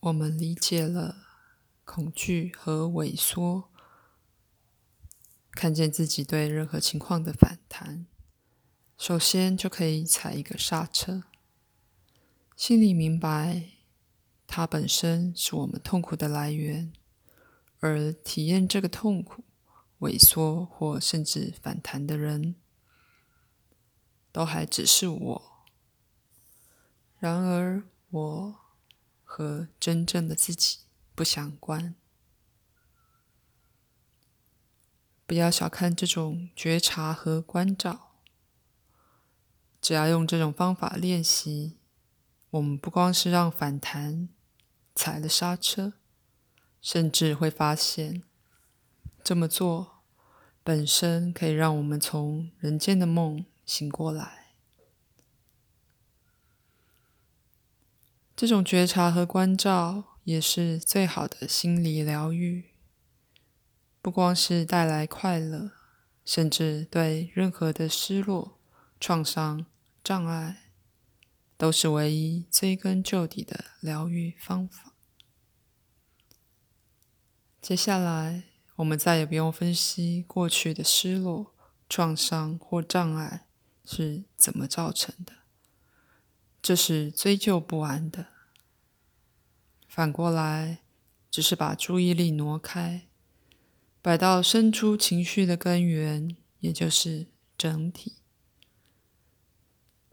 我们理解了恐惧和萎缩，看见自己对任何情况的反弹，首先就可以踩一个刹车，心里明白它本身是我们痛苦的来源，而体验这个痛苦、萎缩或甚至反弹的人，都还只是我。然而，我。和真正的自己不相关。不要小看这种觉察和关照。只要用这种方法练习，我们不光是让反弹踩了刹车，甚至会发现，这么做本身可以让我们从人间的梦醒过来。这种觉察和关照也是最好的心理疗愈，不光是带来快乐，甚至对任何的失落、创伤、障碍，都是唯一追根究底的疗愈方法。接下来，我们再也不用分析过去的失落、创伤或障碍是怎么造成的。这是追究不完的。反过来，只是把注意力挪开，摆到生出情绪的根源，也就是整体。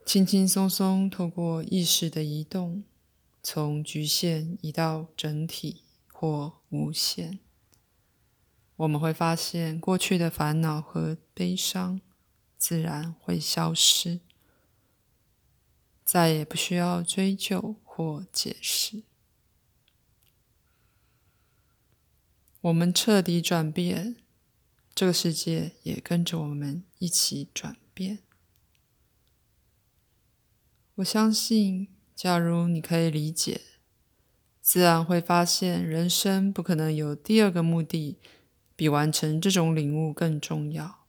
轻轻松松透过意识的移动，从局限移到整体或无限，我们会发现过去的烦恼和悲伤自然会消失。再也不需要追究或解释。我们彻底转变，这个世界也跟着我们一起转变。我相信，假如你可以理解，自然会发现，人生不可能有第二个目的比完成这种领悟更重要。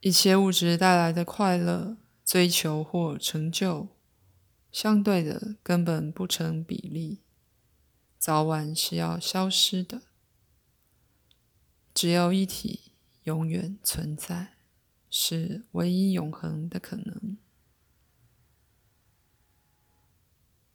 一切物质带来的快乐。追求或成就，相对的根本不成比例，早晚是要消失的。只有一体永远存在，是唯一永恒的可能。